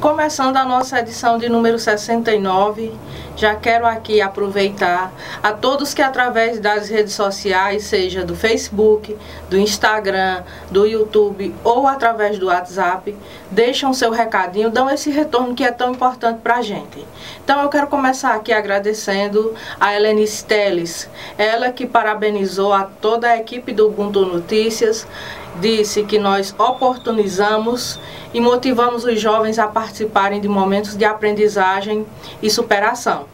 começando a nossa edição de número 69, já quero aqui aproveitar a todos que através das redes sociais, seja do Facebook, do Instagram, do YouTube ou através do WhatsApp, deixam seu recadinho, dão esse retorno que é tão importante para a gente. Então eu quero começar aqui agradecendo a Helenice Teles, ela que parabenizou a toda a equipe do Ubuntu Notícias, disse que nós oportunizamos e motivamos os jovens a participarem de momentos de aprendizagem e superação.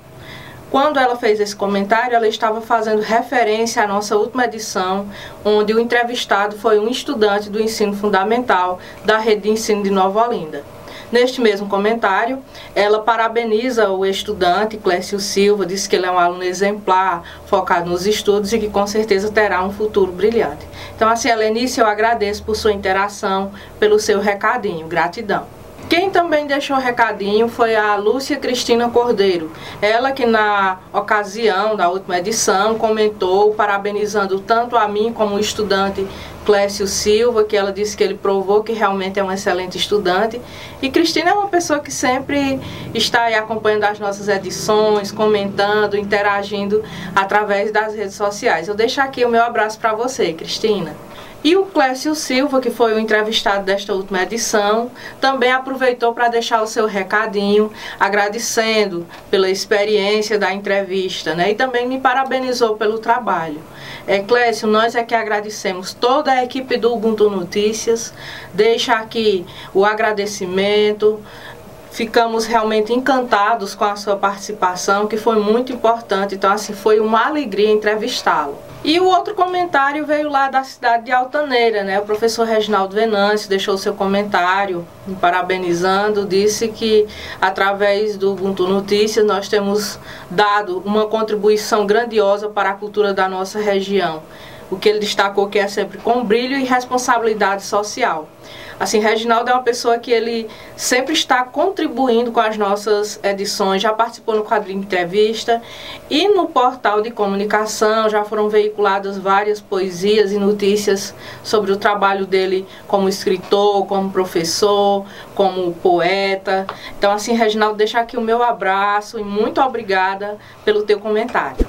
Quando ela fez esse comentário, ela estava fazendo referência à nossa última edição, onde o entrevistado foi um estudante do ensino fundamental da rede de ensino de Nova Olinda. Neste mesmo comentário, ela parabeniza o estudante Clécio Silva, diz que ele é um aluno exemplar, focado nos estudos e que com certeza terá um futuro brilhante. Então, assim, Helenice, eu agradeço por sua interação, pelo seu recadinho. Gratidão. Quem também deixou recadinho foi a Lúcia Cristina Cordeiro. Ela que na ocasião da última edição comentou parabenizando tanto a mim como o estudante Clécio Silva, que ela disse que ele provou que realmente é um excelente estudante. E Cristina é uma pessoa que sempre está aí acompanhando as nossas edições, comentando, interagindo através das redes sociais. Eu deixo aqui o meu abraço para você, Cristina. E o Clécio Silva, que foi o entrevistado desta última edição, também aproveitou para deixar o seu recadinho, agradecendo pela experiência da entrevista, né? E também me parabenizou pelo trabalho. É, Clécio, nós é que agradecemos toda a equipe do Ubuntu Notícias. Deixa aqui o agradecimento. Ficamos realmente encantados com a sua participação, que foi muito importante. Então, assim, foi uma alegria entrevistá-lo. E o outro comentário veio lá da cidade de Altaneira, né? O professor Reginaldo Venâncio deixou seu comentário, me parabenizando, disse que através do Ubuntu Notícias nós temos dado uma contribuição grandiosa para a cultura da nossa região. O que ele destacou que é sempre com brilho e responsabilidade social. Assim, Reginaldo é uma pessoa que ele sempre está contribuindo com as nossas edições, já participou no quadrinho de entrevista e no portal de comunicação já foram veiculadas várias poesias e notícias sobre o trabalho dele como escritor, como professor, como poeta. Então, assim, Reginaldo, deixa aqui o meu abraço e muito obrigada pelo teu comentário.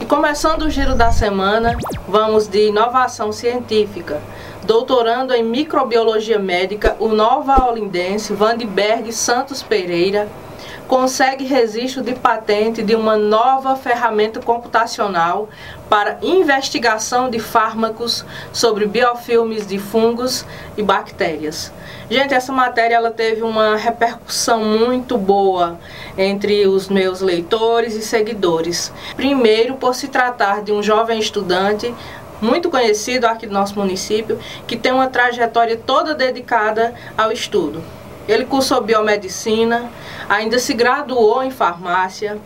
E começando o giro da semana, vamos de inovação científica doutorando em microbiologia médica, o nova olindense Vandenberg Santos Pereira consegue registro de patente de uma nova ferramenta computacional para investigação de fármacos sobre biofilmes de fungos e bactérias. Gente, essa matéria ela teve uma repercussão muito boa entre os meus leitores e seguidores. Primeiro, por se tratar de um jovem estudante muito conhecido aqui do nosso município, que tem uma trajetória toda dedicada ao estudo. Ele cursou biomedicina, ainda se graduou em farmácia,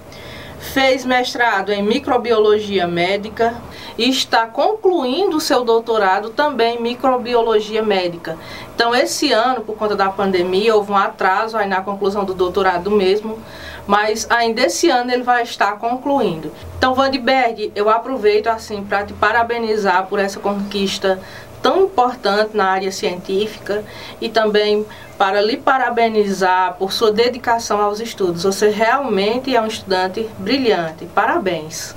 fez mestrado em microbiologia médica e está concluindo seu doutorado também em microbiologia médica. Então, esse ano, por conta da pandemia, houve um atraso aí na conclusão do doutorado mesmo, mas ainda esse ano ele vai estar concluindo. Então, Vandenberg, eu aproveito assim para te parabenizar por essa conquista tão importante na área científica e também para lhe parabenizar por sua dedicação aos estudos. Você realmente é um estudante brilhante. Parabéns.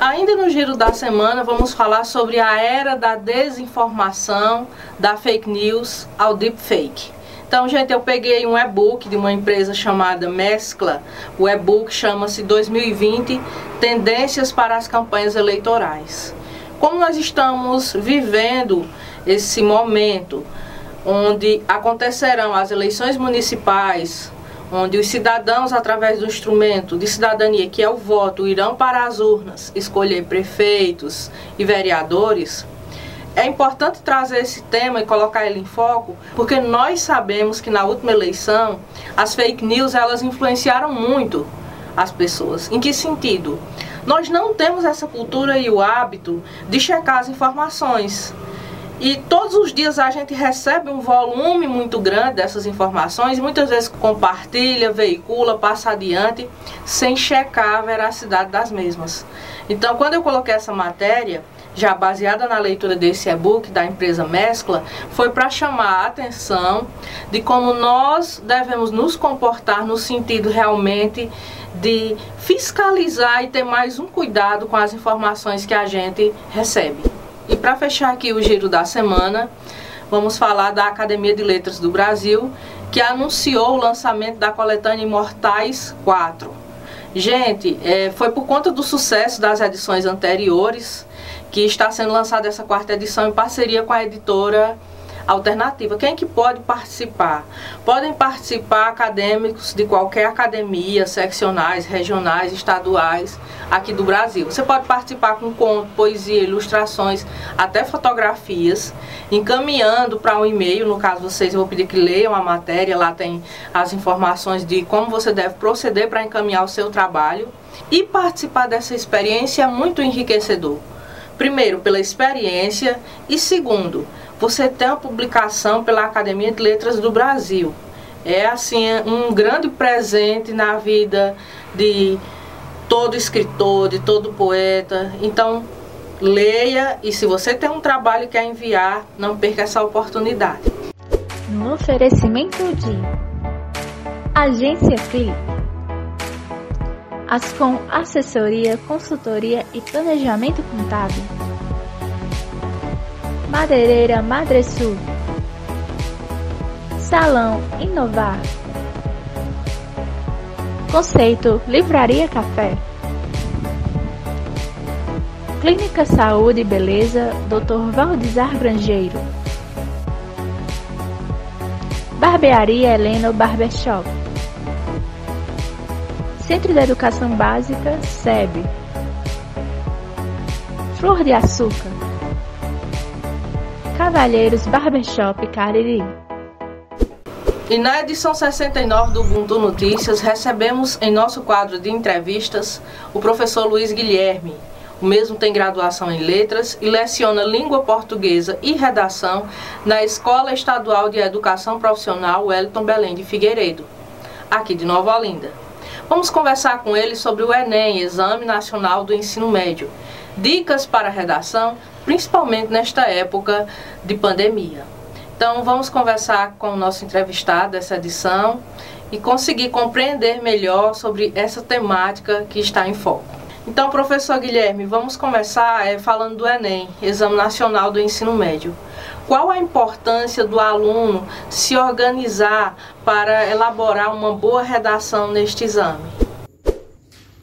Ainda no giro da semana, vamos falar sobre a era da desinformação, da fake news ao deepfake. Então, gente, eu peguei um e-book de uma empresa chamada Mescla. O e-book chama-se 2020 Tendências para as Campanhas Eleitorais. Como nós estamos vivendo esse momento onde acontecerão as eleições municipais, onde os cidadãos, através do instrumento de cidadania, que é o voto, irão para as urnas escolher prefeitos e vereadores, é importante trazer esse tema e colocar ele em foco, porque nós sabemos que na última eleição as fake news elas influenciaram muito as pessoas. Em que sentido? Nós não temos essa cultura e o hábito de checar as informações. E todos os dias a gente recebe um volume muito grande dessas informações, muitas vezes compartilha, veicula, passa adiante, sem checar a veracidade das mesmas. Então, quando eu coloquei essa matéria, já baseada na leitura desse e-book da empresa Mescla, foi para chamar a atenção de como nós devemos nos comportar no sentido realmente de fiscalizar e ter mais um cuidado com as informações que a gente recebe. E para fechar aqui o giro da semana, vamos falar da Academia de Letras do Brasil, que anunciou o lançamento da coletânea Imortais 4. Gente, é, foi por conta do sucesso das edições anteriores que está sendo lançada essa quarta edição em parceria com a editora alternativa. Quem que pode participar? Podem participar acadêmicos de qualquer academia, seccionais, regionais, estaduais aqui do Brasil. Você pode participar com conto, poesia, ilustrações, até fotografias, encaminhando para um e-mail, no caso vocês eu vou pedir que leiam a matéria, lá tem as informações de como você deve proceder para encaminhar o seu trabalho. E participar dessa experiência é muito enriquecedor. Primeiro, pela experiência e segundo, você tem a publicação pela Academia de Letras do Brasil. É assim um grande presente na vida de todo escritor, de todo poeta. Então, leia e se você tem um trabalho e quer enviar, não perca essa oportunidade. No oferecimento de Agência CLI, Ascom Assessoria, Consultoria e Planejamento Contábil. Madeireira Madresul Salão Inovar. Conceito Livraria Café. Clínica Saúde e Beleza Dr. Valdizar Grangeiro. Barbearia Heleno Barbershop. Centro de Educação Básica SEB. Flor de Açúcar Cavalheiros Barbershop Cariri. E na edição 69 do Ubuntu Notícias, recebemos em nosso quadro de entrevistas o professor Luiz Guilherme. O mesmo tem graduação em letras e leciona língua portuguesa e redação na Escola Estadual de Educação Profissional Wellington Belém de Figueiredo, aqui de Nova Olinda. Vamos conversar com ele sobre o Enem, Exame Nacional do Ensino Médio, dicas para redação, principalmente nesta época de pandemia. Então, vamos conversar com o nosso entrevistado dessa edição e conseguir compreender melhor sobre essa temática que está em foco. Então, professor Guilherme, vamos começar é, falando do Enem, Exame Nacional do Ensino Médio. Qual a importância do aluno se organizar para elaborar uma boa redação neste exame?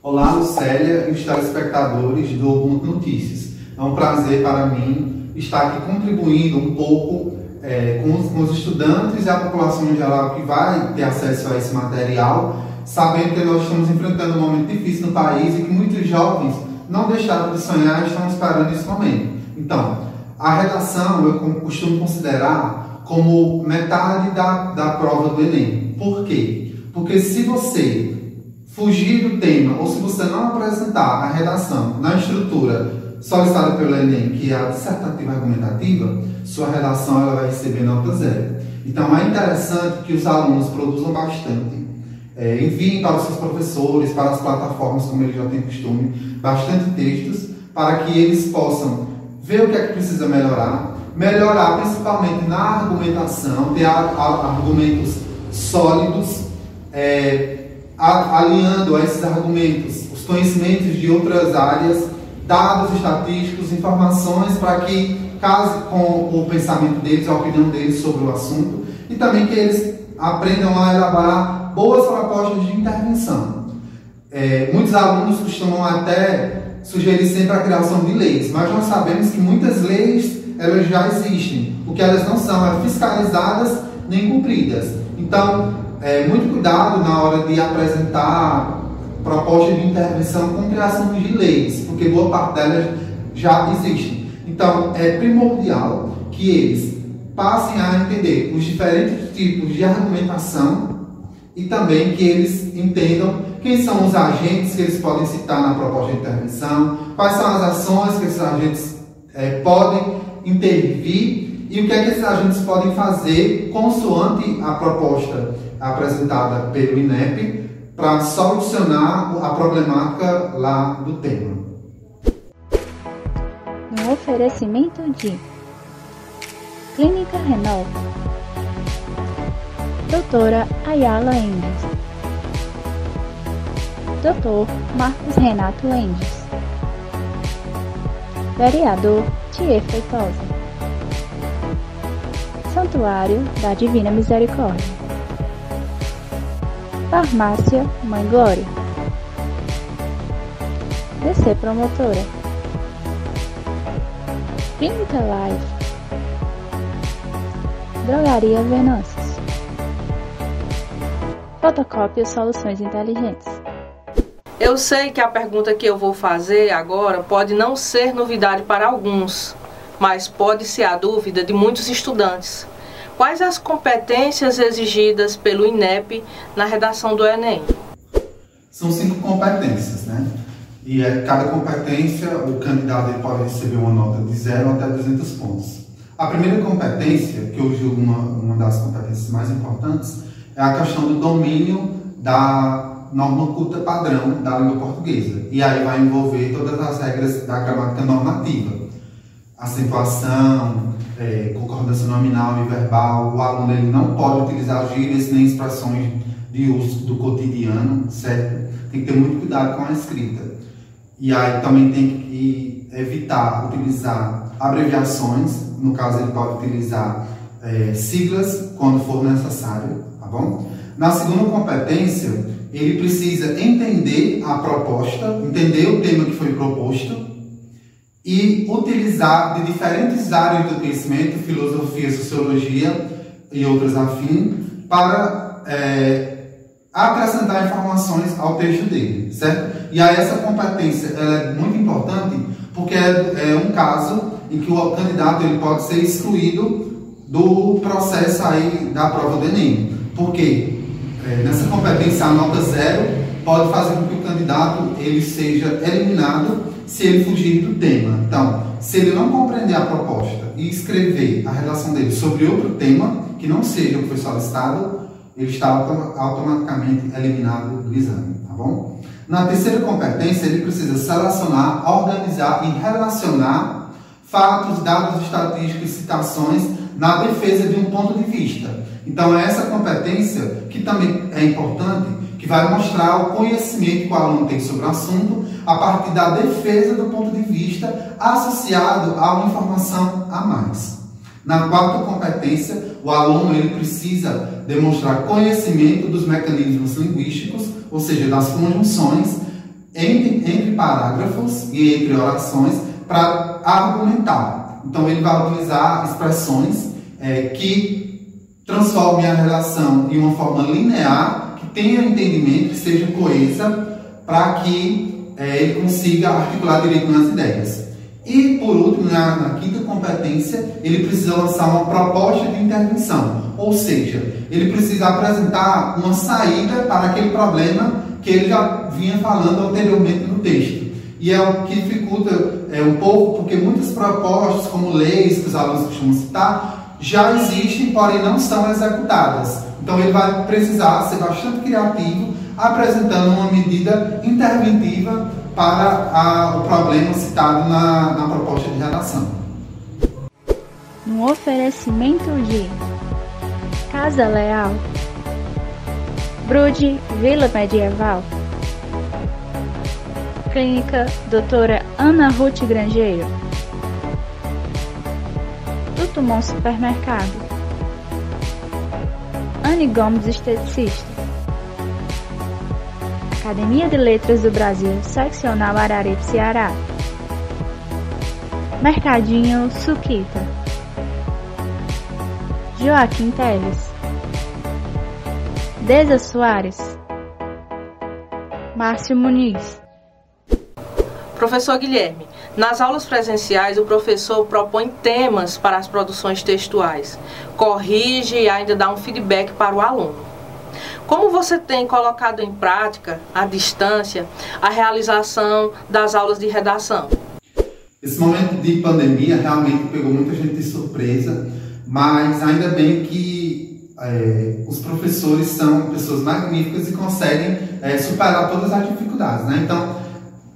Olá, Lucélia e os telespectadores do Ubuntu Notícias. É um prazer para mim estar aqui contribuindo um pouco é, com, os, com, os, estudantes e a população em geral que vai ter acesso a esse material, sabendo que nós estamos enfrentando um momento difícil no país e que muitos jovens não deixaram de sonhar e estão esperando esse momento. Então, a redação eu costumo considerar como metade da, da prova do Enem. Por quê? Porque se você fugir do tema ou se você não apresentar a redação na estrutura solicitada pelo Enem, que é a dissertativa argumentativa, sua redação ela vai receber nota zero. Então é interessante que os alunos produzam bastante, é, enviem para os seus professores, para as plataformas, como eles já têm costume, bastante textos, para que eles possam ver o que é que precisa melhorar, melhorar principalmente na argumentação, ter argumentos sólidos, é, alinhando a esses argumentos os conhecimentos de outras áreas dados estatísticos, informações para que case com o pensamento deles, a opinião deles sobre o assunto e também que eles aprendam a elaborar boas propostas de intervenção. É, muitos alunos costumam até sugerir sempre a criação de leis, mas nós sabemos que muitas leis elas já existem. O que elas não são é fiscalizadas nem cumpridas. Então, é, muito cuidado na hora de apresentar proposta de intervenção com criação de leis, porque boa parte delas já existem. Então, é primordial que eles passem a entender os diferentes tipos de argumentação e também que eles entendam quem são os agentes que eles podem citar na proposta de intervenção, quais são as ações que esses agentes é, podem intervir e o que é que esses agentes podem fazer consoante a proposta apresentada pelo INEP para solucionar a problemática lá do tema. No oferecimento de Clínica Renova, Doutora Ayala Endes, Doutor Marcos Renato Endes, Vereador Thier Feitosa, Santuário da Divina Misericórdia, Farmácia Mãe Glória, DC Promotora, Clínica Live, Drogaria Venâncios, Fotocópia Soluções Inteligentes. Eu sei que a pergunta que eu vou fazer agora pode não ser novidade para alguns, mas pode ser a dúvida de muitos estudantes. Quais as competências exigidas pelo INEP na redação do Enem? São cinco competências, né? E é, cada competência, o candidato pode receber uma nota de 0 até 200 pontos. A primeira competência, que eu julgo uma, uma das competências mais importantes, é a questão do domínio da norma culta padrão da língua portuguesa. E aí vai envolver todas as regras da gramática normativa. Acentuação, é, concordância nominal e verbal, o aluno ele não pode utilizar gírias nem expressões de uso do cotidiano, certo? Tem que ter muito cuidado com a escrita. E aí também tem que evitar utilizar abreviações, no caso ele pode utilizar é, siglas quando for necessário, tá bom? Na segunda competência, ele precisa entender a proposta, entender o tema que foi proposto e utilizar de diferentes áreas do conhecimento, filosofia, sociologia e outras afins, para é, acrescentar informações ao texto dele, certo? E aí essa competência é muito importante porque é, é um caso em que o candidato ele pode ser excluído do processo aí da prova do Enem. Porque é, nessa competência a nota zero pode fazer com que o candidato ele seja eliminado se ele fugir do tema. Então, se ele não compreender a proposta e escrever a redação dele sobre outro tema que não seja o que foi solicitado, ele está automaticamente eliminado do exame, tá bom? Na terceira competência, ele precisa selecionar, organizar e relacionar fatos, dados estatísticos e citações na defesa de um ponto de vista. Então, é essa competência que também é importante, que vai mostrar o conhecimento que o aluno tem sobre o assunto a partir da defesa do ponto de vista associado a uma informação a mais. Na quarta competência, o aluno ele precisa demonstrar conhecimento dos mecanismos linguísticos, ou seja, das conjunções entre, entre parágrafos e entre orações para argumentar. Então, ele vai utilizar expressões é, que transformem a relação em uma forma linear, tenha entendimento, que seja coesa, para que é, ele consiga articular direito nas ideias. E, por último, na, na, quinta competência, ele precisa lançar uma proposta de intervenção. Ou seja, ele precisa apresentar uma saída para aquele problema que ele já vinha falando anteriormente no texto. E é o que dificulta é, um pouco, porque muitas propostas, como leis que os alunos costumam citar, já existem, porém não são executadas. Então ele vai precisar ser bastante criativo, apresentando uma medida interventiva para a, o problema citado na, na proposta de redação. No oferecimento de Casa Leal, Brude Vila Medieval, Clínica Doutora Ana Ruth Grangeiro, Tutumon Supermercado, Anne Gomes Esteticista, Academia de Letras do Brasil, Seccional Araripe, Ceará. Mercadinho Suquita. Joaquim Teles. Deza Soares. Márcio Muniz. Professor Guilherme, nas aulas presenciais o professor propõe temas para as produções textuais, corrige e ainda dá um feedback para o aluno. Como você tem colocado em prática, à distância, a realização das aulas de redação? Esse momento de pandemia realmente pegou muita gente de surpresa, mas ainda bem que é, os professores são pessoas magníficas e conseguem é, superar todas as dificuldades, né? Então,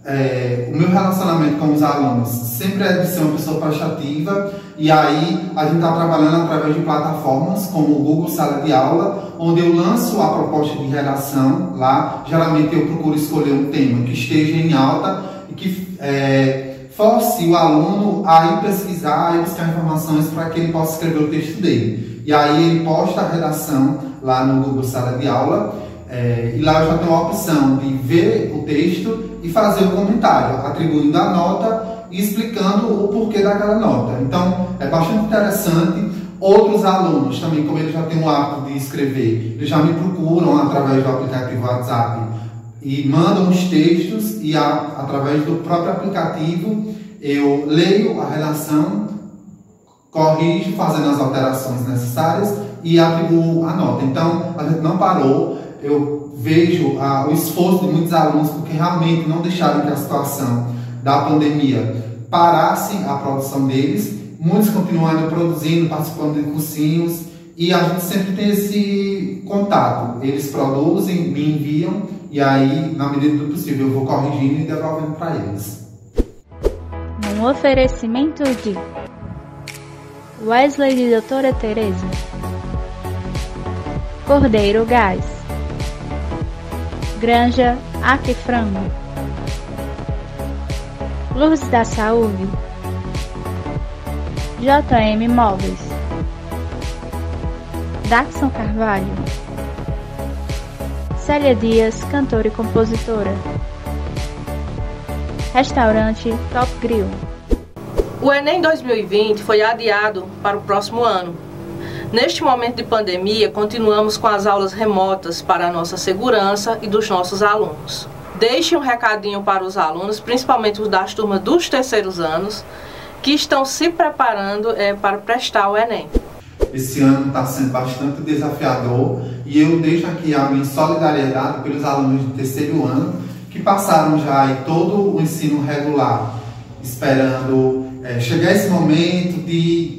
é, o meu relacionamento com os alunos sempre é de ser uma pessoa prestativa e aí a gente está trabalhando através de plataformas como o Google Sala de Aula, onde eu lanço a proposta de redação lá. Geralmente eu procuro escolher um tema que esteja em alta e que é, force o aluno a ir pesquisar e buscar informações para que ele possa escrever o texto dele. E aí ele posta a redação lá no Google Sala de Aula é, e lá eu já tenho a opção de ver o texto e fazer o comentário, atribuindo a nota e explicando o porquê daquela nota. Então, é bastante interessante. Outros alunos também, como eles já têm o hábito de escrever, eles já me procuram através do aplicativo WhatsApp e mandam os textos e a, através do próprio aplicativo eu leio a redação, corrijo fazendo as alterações necessárias e atribuo a nota. Então, a gente não parou, eu vejo ah, o esforço de muitos alunos porque realmente não deixaram que a situação da pandemia parasse a produção deles. Muitos continuam produzindo, participando de cursinhos e a gente sempre tem esse contato. Eles produzem, me enviam e aí, na medida do possível, eu vou corrigindo e devolvendo para eles. Um oferecimento de Wesley de Doutora Teresa Cordeiro Gás Granja Aquifrango Luz da Saúde. JM Móveis. Daxon Carvalho. Célia Dias, cantora e compositora. Restaurante Top Grill. O Enem 2020 foi adiado para o próximo ano Neste momento de pandemia, continuamos com as aulas remotas para a nossa segurança e dos nossos alunos. Deixe um recadinho para os alunos, principalmente os das turmas dos terceiros anos, que estão se preparando é, para prestar o Enem. Esse ano está sendo bastante desafiador e eu deixo aqui a minha solidariedade pelos alunos de terceiro ano que passaram já todo o ensino regular, esperando é, chegar esse momento de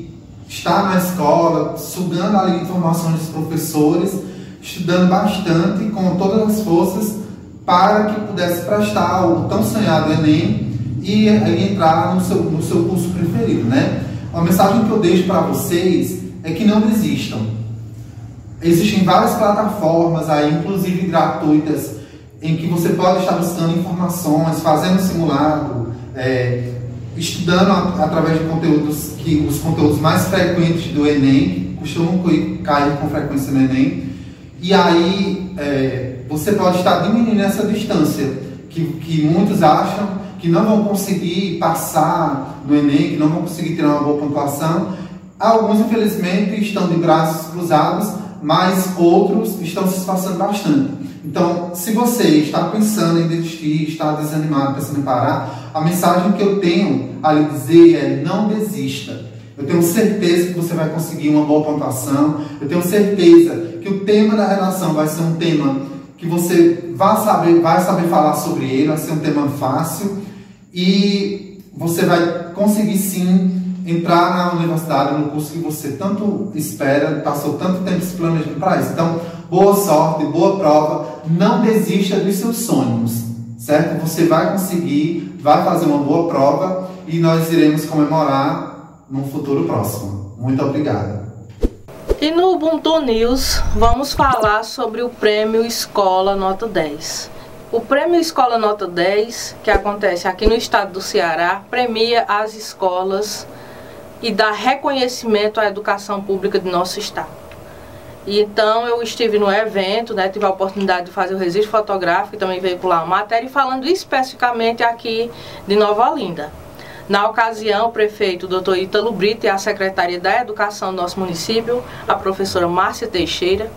estar na escola, sugando ali informações dos professores, estudando bastante, com todas as forças, para que pudesse prestar o tão sonhado Enem e, e entrar no seu, no seu curso preferido, né? A mensagem que eu deixo para vocês é que não desistam. Existem várias plataformas aí, inclusive gratuitas, em que você pode estar buscando informações, fazendo simulado, é, estudando através de conteúdos que os conteúdos mais frequentes do Enem, costumam cair com frequência no Enem, e aí é, você pode estar diminuindo essa distância que, que muitos acham que não vão conseguir passar no Enem, que não vão conseguir ter uma boa pontuação. Alguns, infelizmente, estão de braços cruzados, mas outros estão se esforçando bastante. Então, se você está pensando em desistir, está desanimado, pensando em parar, a mensagem que eu tenho a lhe dizer é não desista. Eu tenho certeza que você vai conseguir uma boa pontuação. Eu tenho certeza que o tema da relação vai ser um tema que você vai saber, vai saber falar sobre ele, vai ser um tema fácil e você vai conseguir sim entrar na universidade, no curso que você tanto espera, passou tanto tempo se planejando para isso. Então, boa sorte, boa prova, não desista dos seus sonhos, certo? Você vai conseguir, vai fazer uma boa prova e nós iremos comemorar no futuro próximo. Muito obrigado. E no Ubuntu News vamos falar sobre o Prêmio Escola Nota 10. O Prêmio Escola Nota 10, que acontece aqui no estado do Ceará, premia as escolas e dá reconhecimento à educação pública de nosso estado. E então eu estive no evento, né, tive a oportunidade de fazer o registro fotográfico e também veicular uma matéria falando especificamente aqui de Nova Olinda. Na ocasião, o prefeito Dr. Ítalo Brito e a secretária da Educação do nosso município, a professora Márcia Teixeira,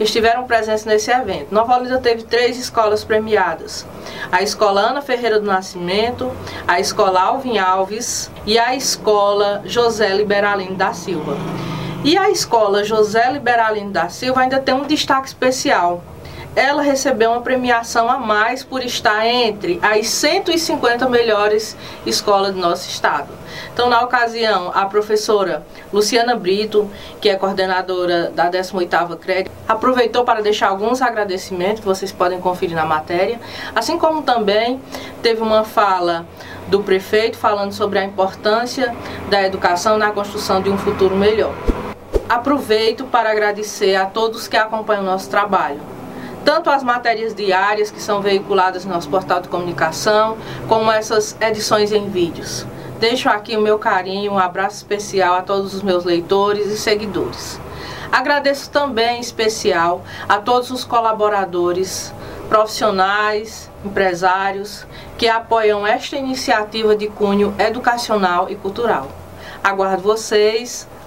estiveram presentes nesse evento. Nova Olinda teve três escolas premiadas: a Escola Ana Ferreira do Nascimento, a Escola Alvin Alves e a Escola José Liberalino da Silva. E a Escola José Liberalino da Silva ainda tem um destaque especial. ela recebeu uma premiação a mais por estar entre as 150 melhores escolas do nosso estado. Então, na ocasião, a professora Luciana Brito, que é coordenadora da 18ª CRED, aproveitou para deixar alguns agradecimentos, que vocês podem conferir na matéria, assim como também teve uma fala do prefeito falando sobre a importância da educação na construção de um futuro melhor. Aproveito para agradecer a todos que acompanham o nosso trabalho tanto as matérias diárias que são veiculadas no nosso portal de comunicação, como essas edições em vídeos. Deixo aqui o meu carinho, um abraço especial a todos os meus leitores e seguidores. Agradeço também em especial a todos os colaboradores, profissionais, empresários que apoiam esta iniciativa de cunho educacional e cultural. Aguardo vocês.